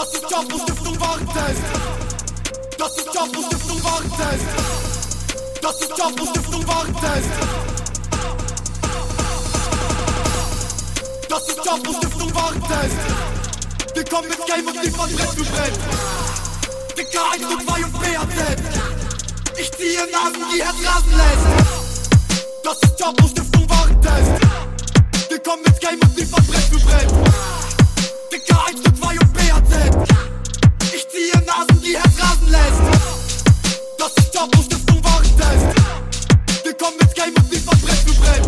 Das ist Jump und Stiftung Warentest. Das ist Jump und Stiftung Warentest. Das ist Jump und Stiftung Warentest. Das ist Jump und Stiftung Warentest. Wir kommen mit Game und liefern Brett für Brett. Dicker 1 und 2 und BAZ. Ich ziehe Nasen, die Herz rasen lässt. Das ist Jump und Stiftung Warentest. Wir kommen mit Game und liefern Brett für Brett. Dicker 1 und 2 sind. Ich ziehe Nasen, die Herz rasen lässt. Das ist Job und Stiftung Warentest. Wir kommen mit Game und nicht von Brett für Brett.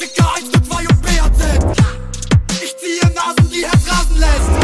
Dicker 1, 2 und BAZ. Ich ziehe Nasen, die Herz rasen lässt.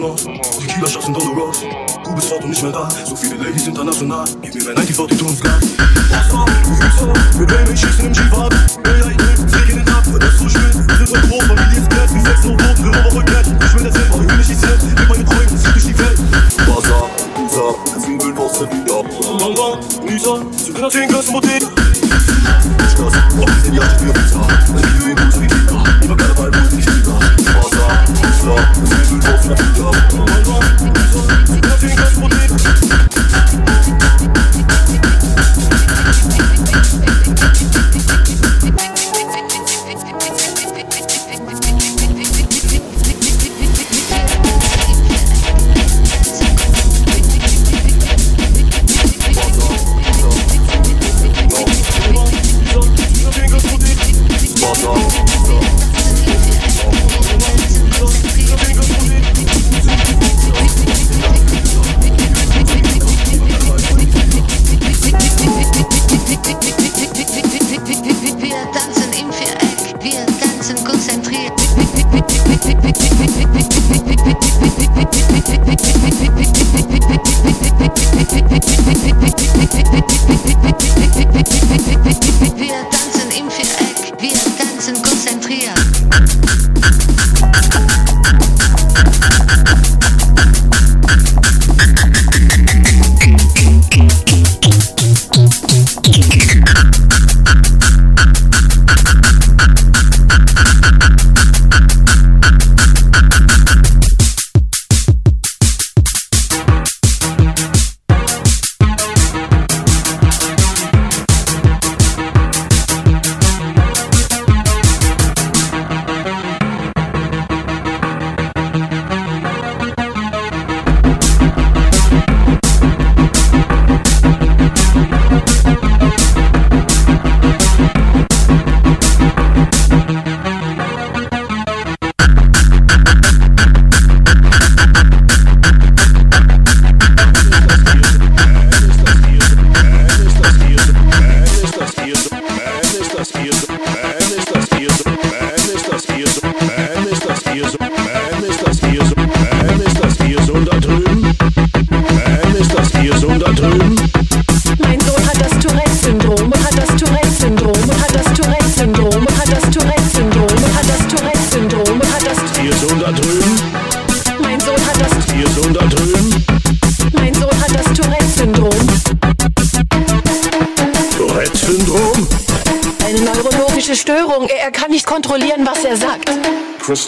more.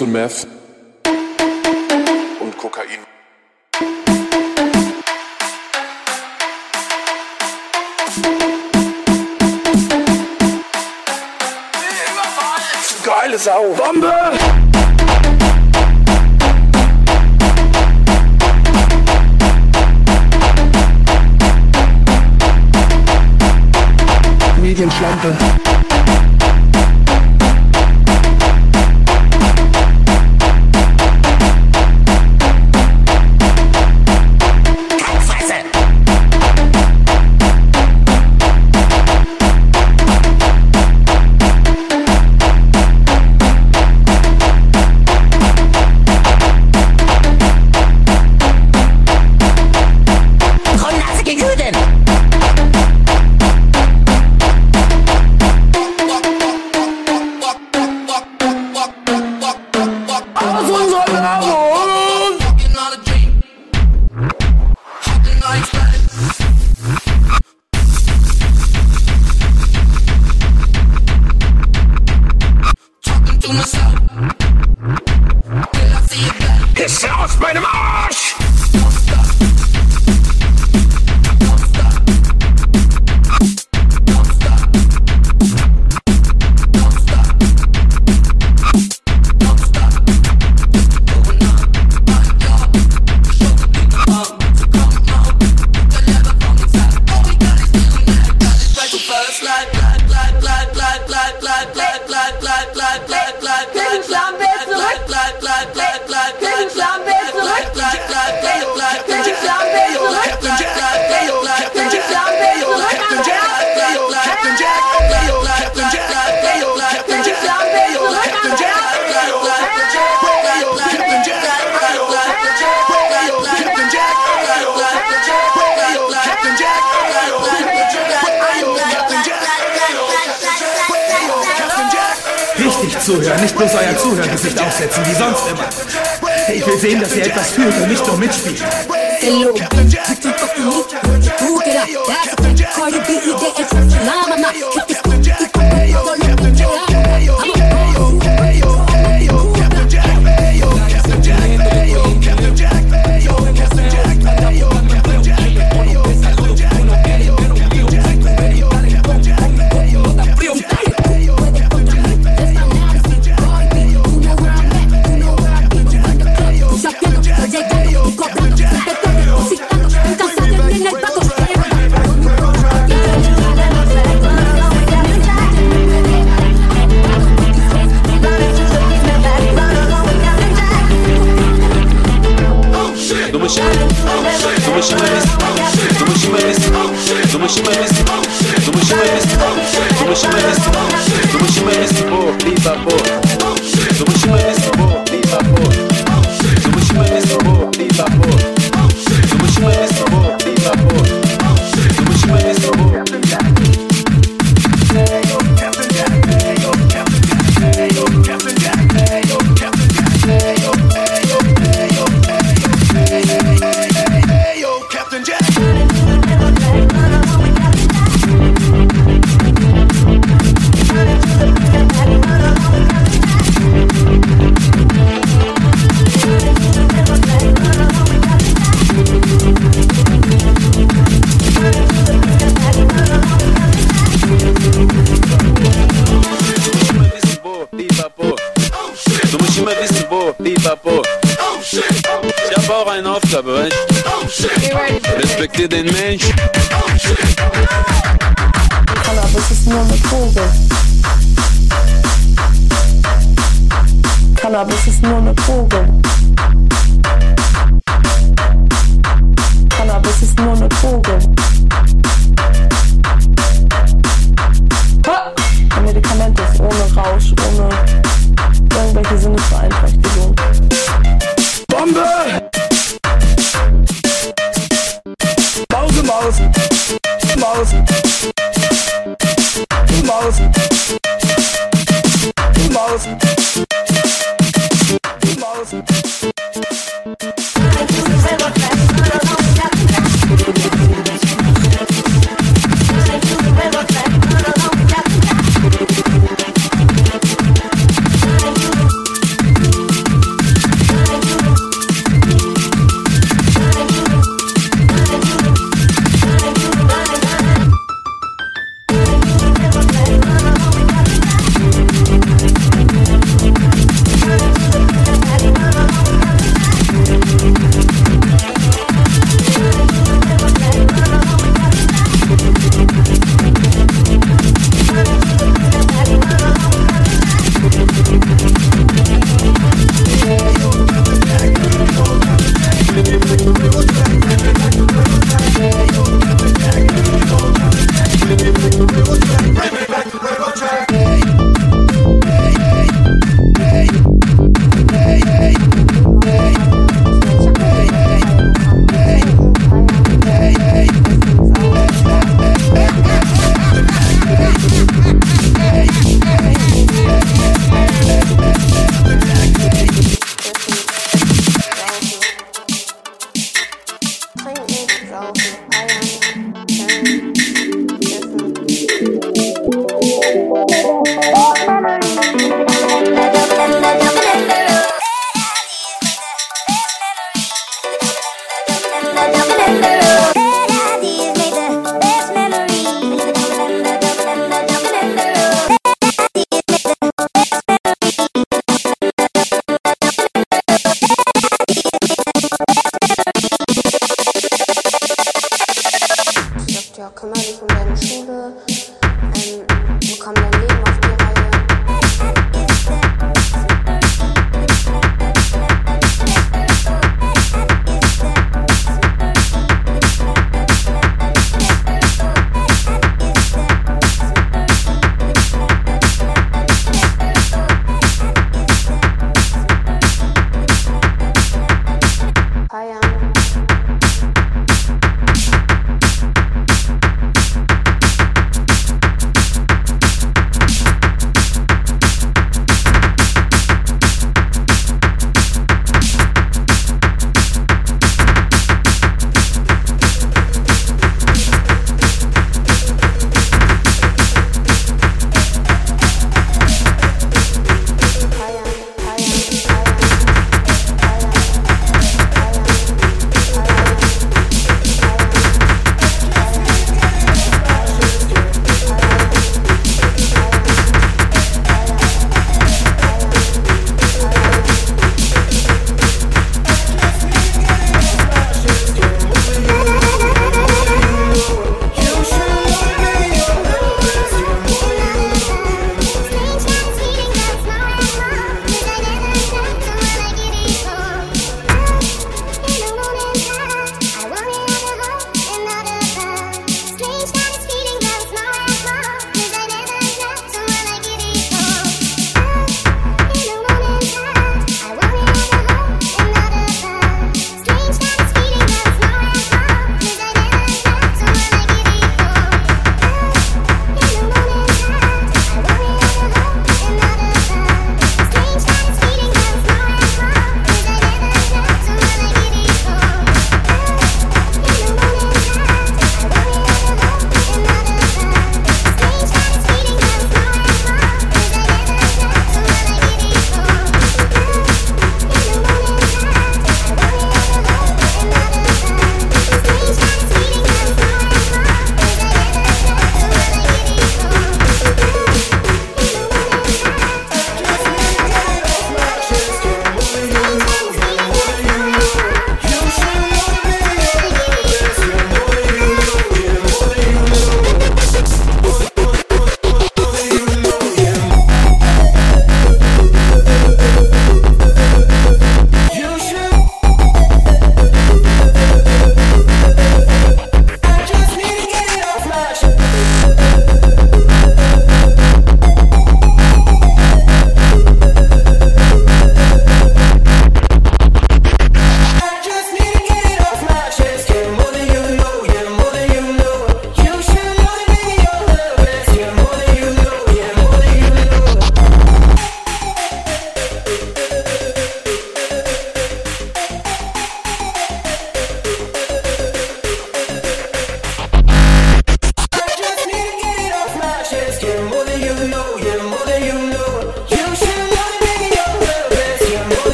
and meth. Zuhören, nicht bloß euer Zuhörgesicht aufsetzen, wie sonst immer. Ich will sehen, dass ihr etwas fühlt und nicht nur mitspielt. Hello, you too fucking weak. Who get up? That's a quite a bit you get. Nah, nah, nah.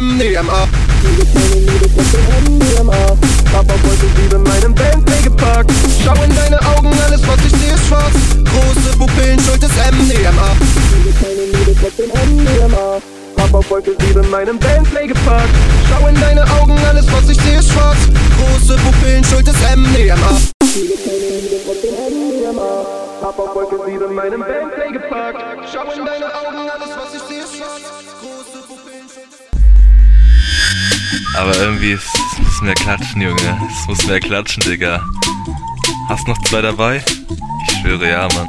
them. They Digga. Hast noch zwei dabei? Ich schwöre ja, Mann.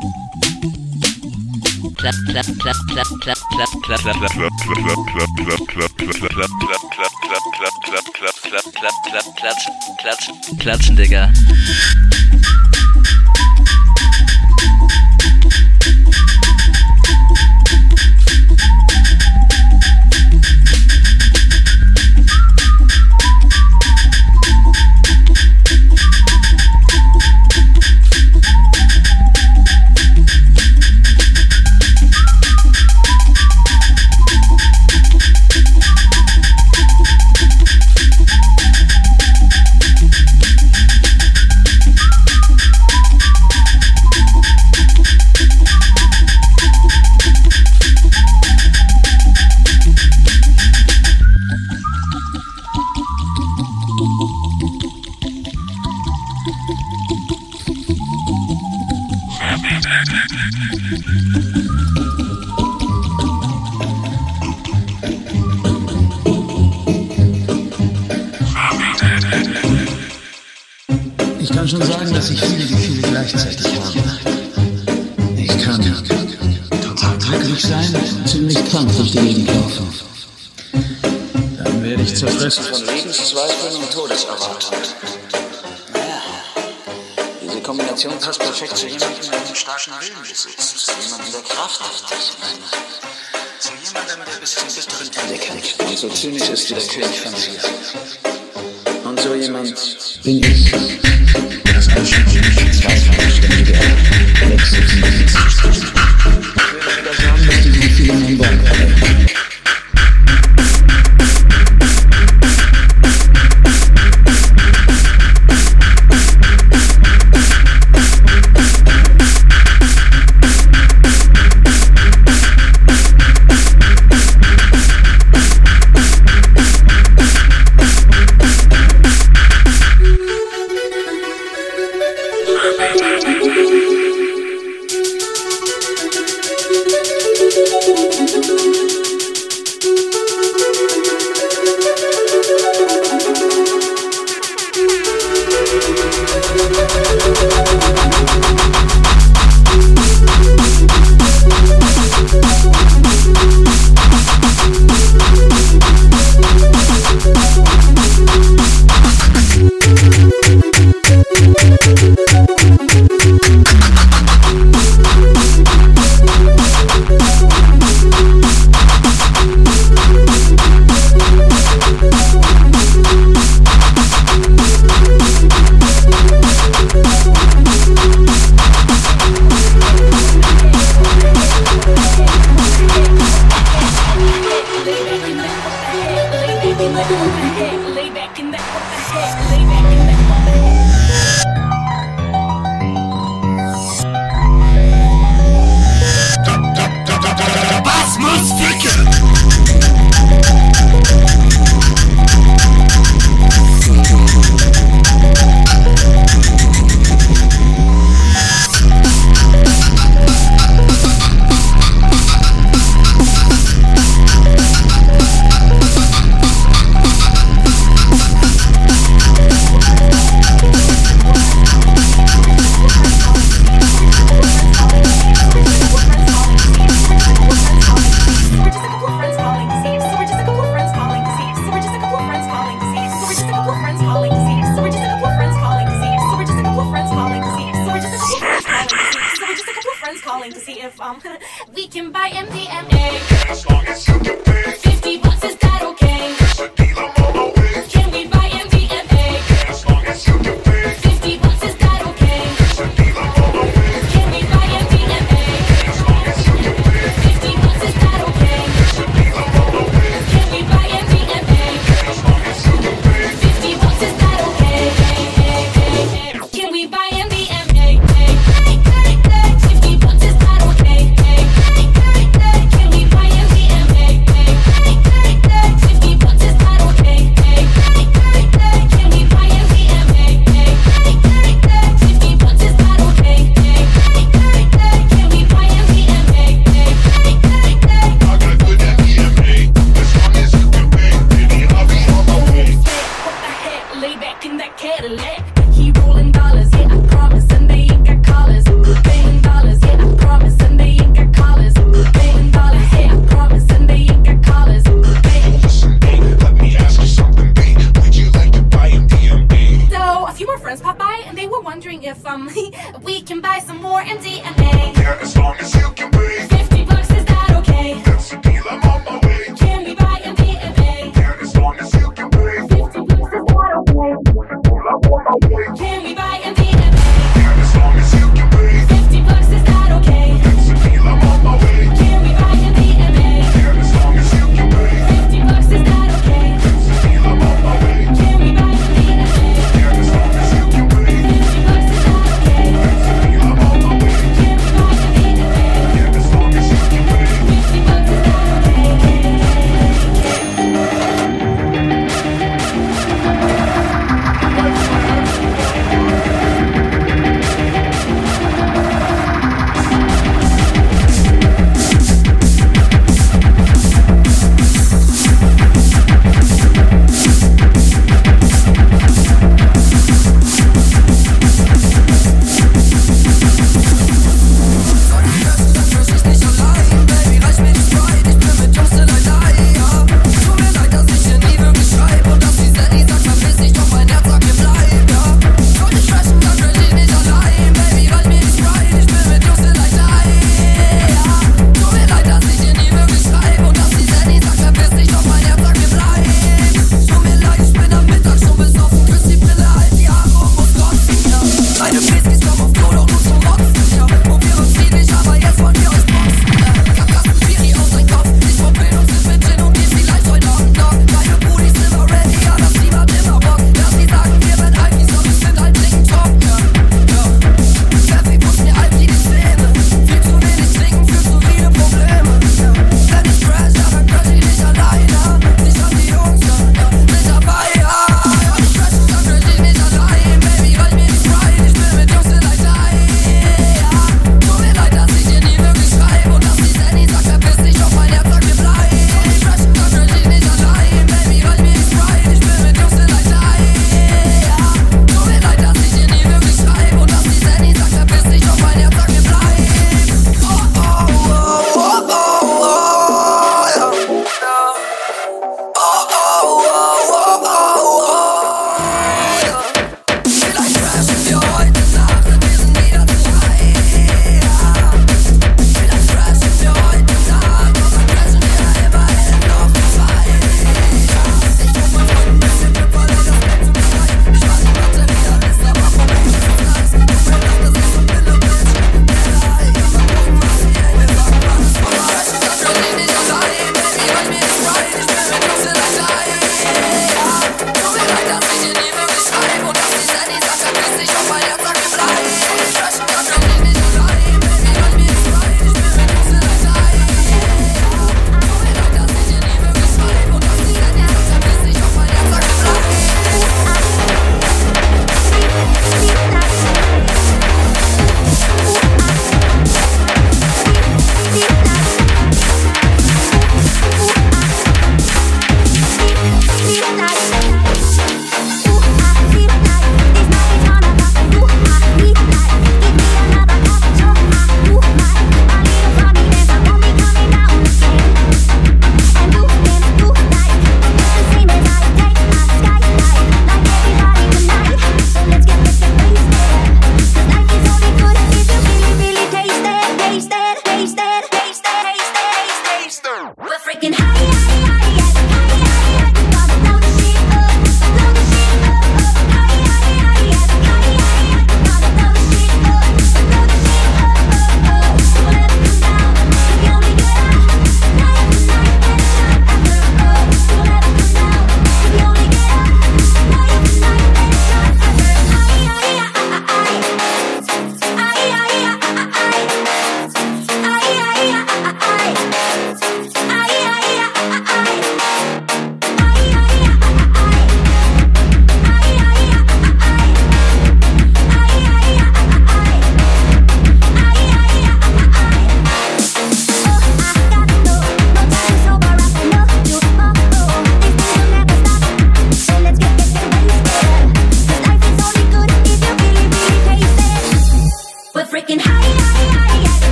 Klatschen, Digga. Ich kann schon sagen, dass ich viele Gefühle gleichzeitig habe. Ich kann total glücklich sein, und ziemlich krank durch die Gegend laufen. Dann werde ich zerfressen von Lebenszweifeln und Todeserwartung. Information passt perfekt zu jemandem, der einen starken Willen besitzt, zu jemandem, der krafthaft ist. Nein, zu jemandem, der bis zum bitteren Ende kämpft. Und so zynisch ist wie der König von mir. Und so jemand bin ich. Das Anschluss, Zweifel, Ständige, Wechsel, we can buy MD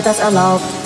that's allowed.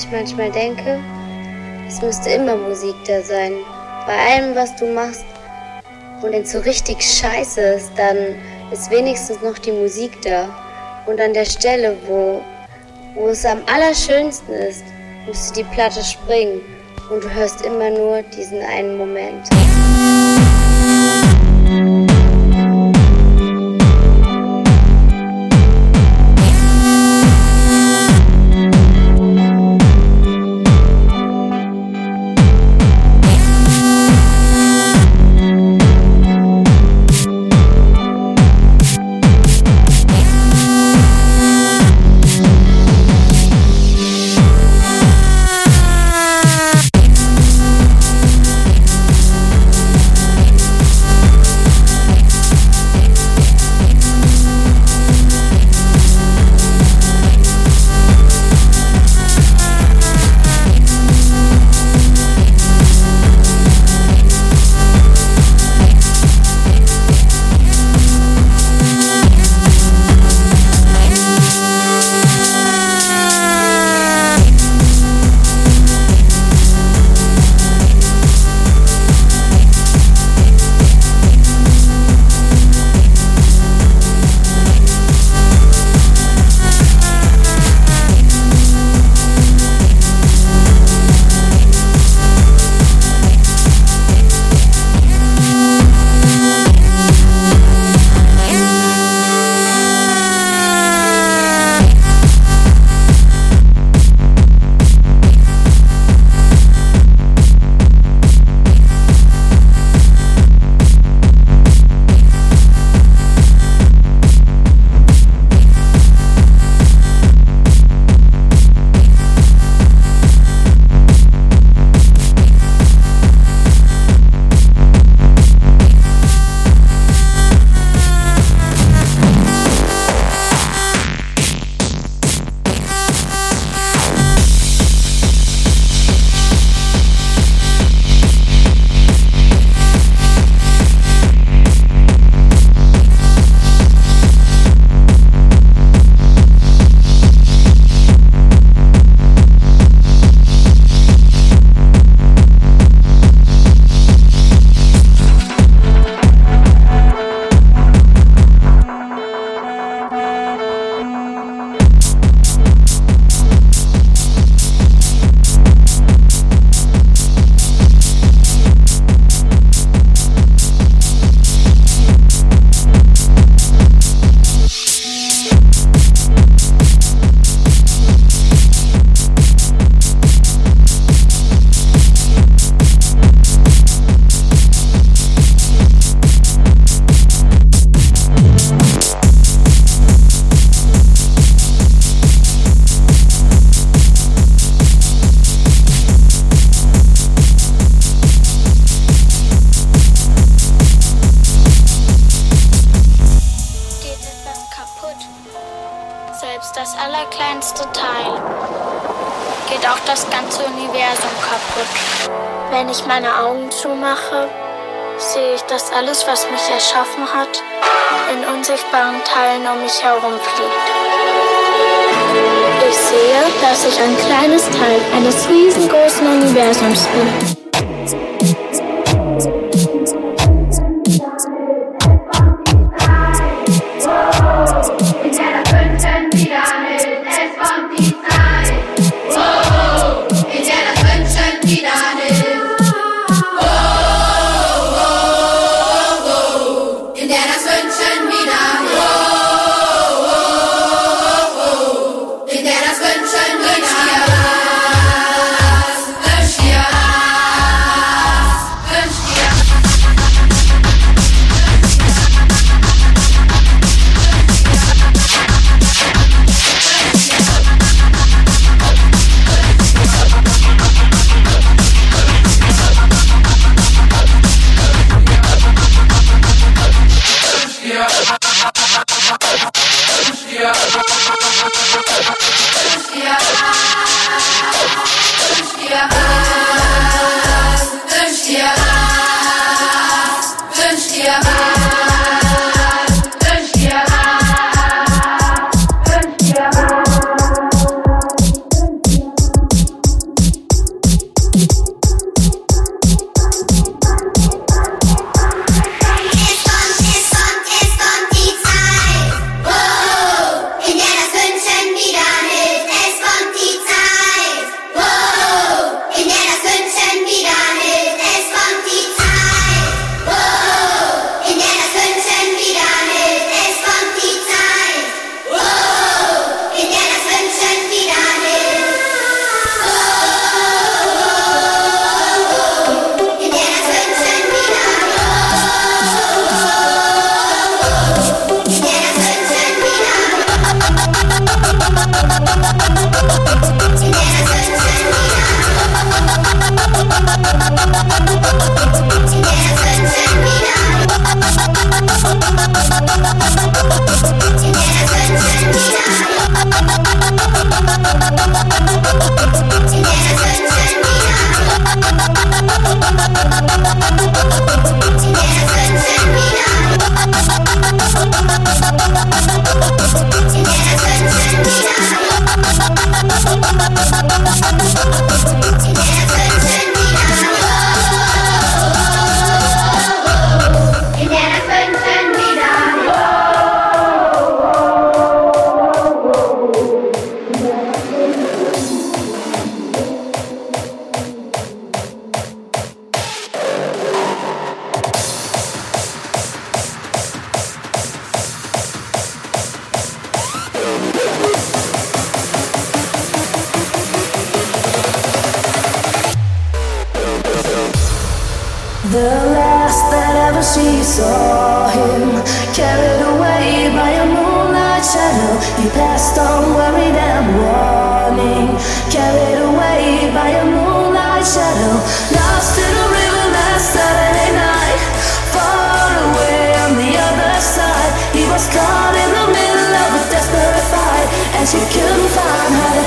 Ich manchmal denke? Es müsste immer Musik da sein. Bei allem, was du machst. Und wenn es so richtig scheiße ist, dann ist wenigstens noch die Musik da. Und an der Stelle, wo, wo es am allerschönsten ist, musst du die Platte springen. Und du hörst immer nur diesen einen Moment.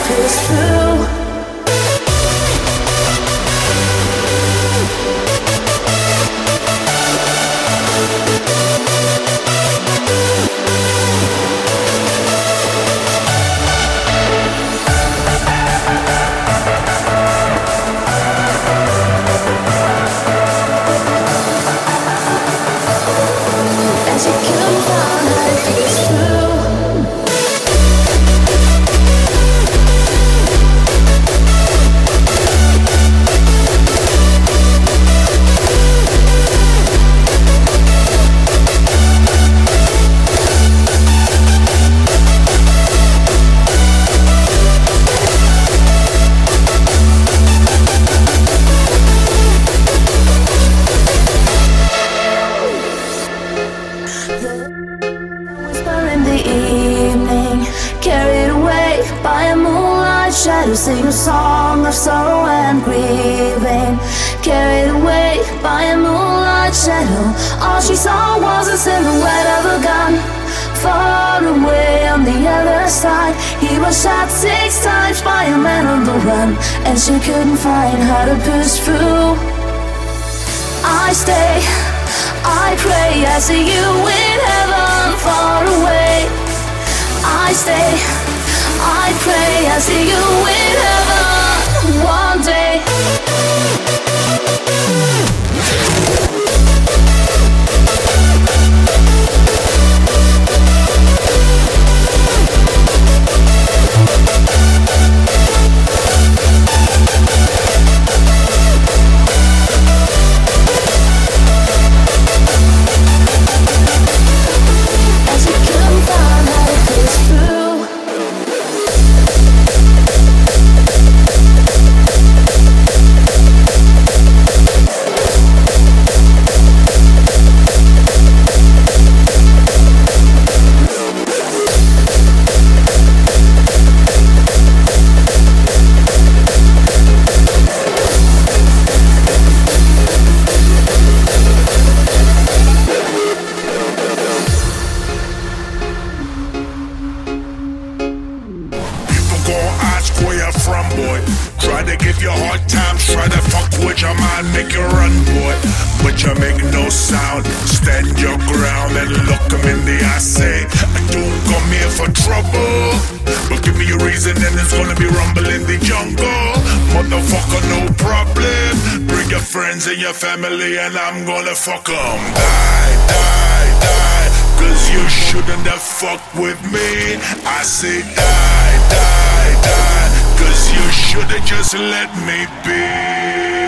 crystal and she couldn't find how to push through. I stay, I pray, I see you in heaven far away. I stay, I pray, I see you in heaven Say, I don't come here for trouble. But give me a reason, and it's gonna be rumble in the jungle. Motherfucker, no problem. Bring your friends and your family, and I'm gonna fuck 'em. Die, die, die. Cause you shouldn't have fucked with me. I say die, die, die. Cause you should've just let me be.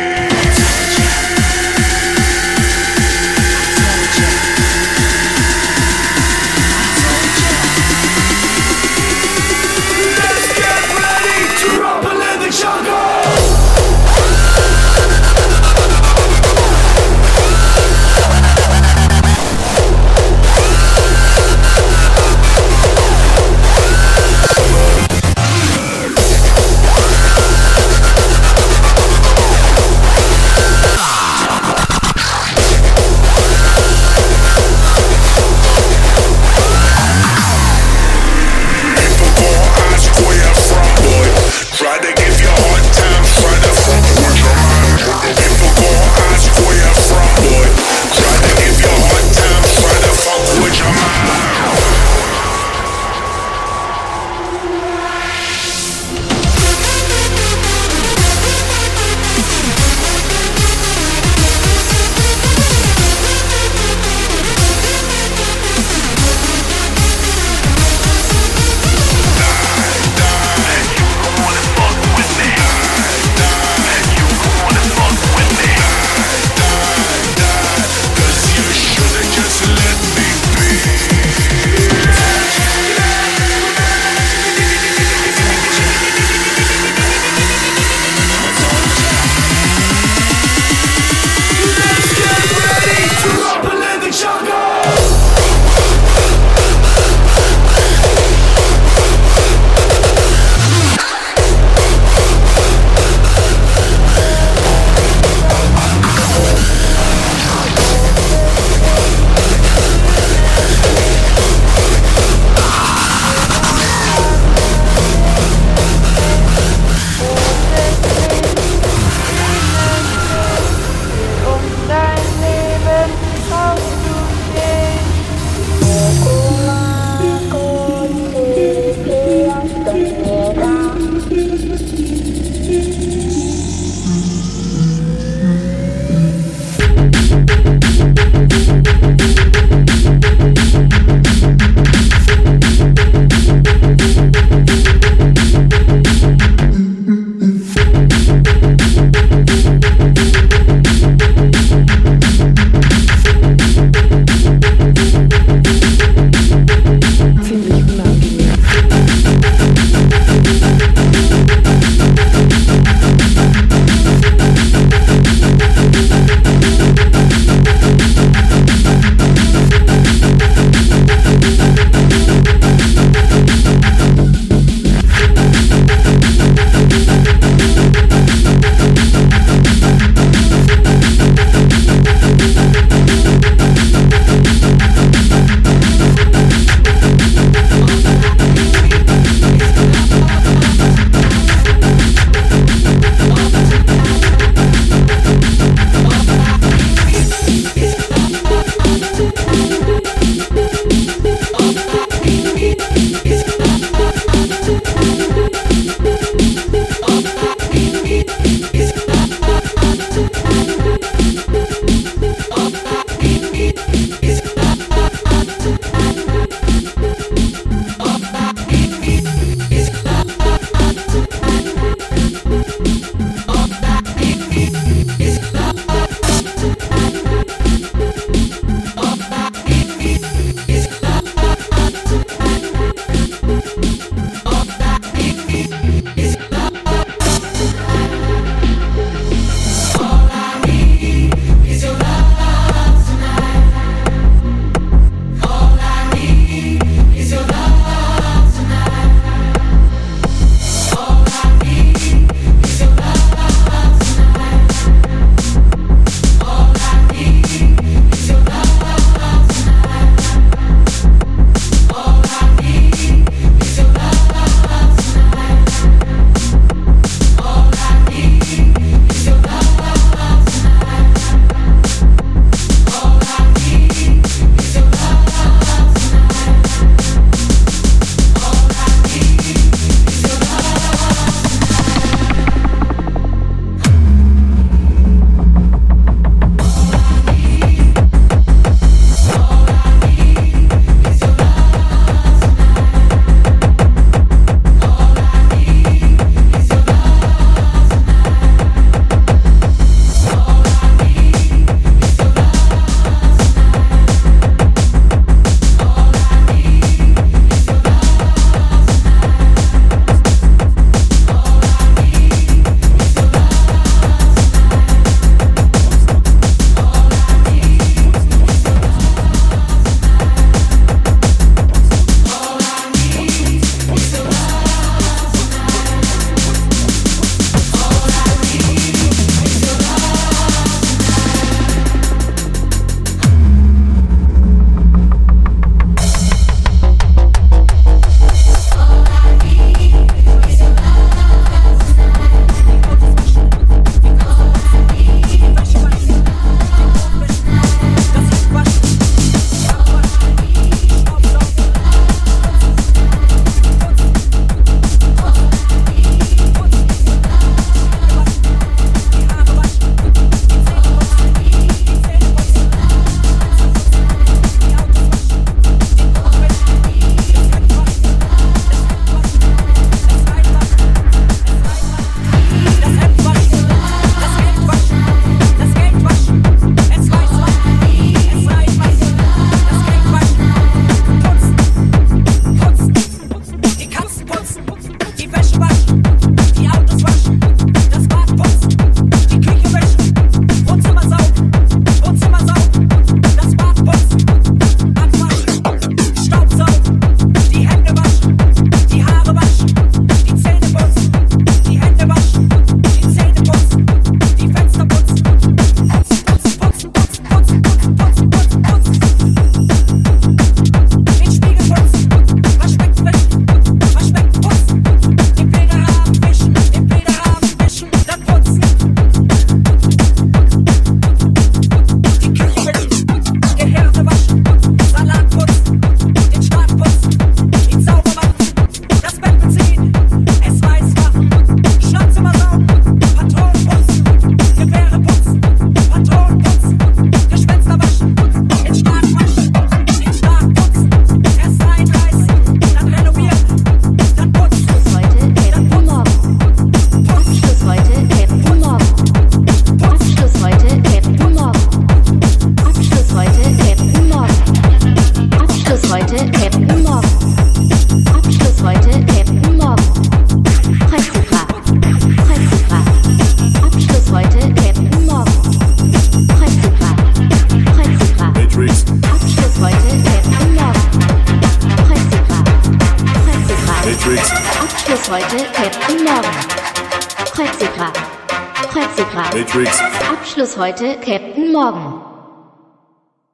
Heute Captain Morgan.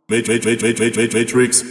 Mat- Mat- Mat- Mat- Mat- Mat- Matrix.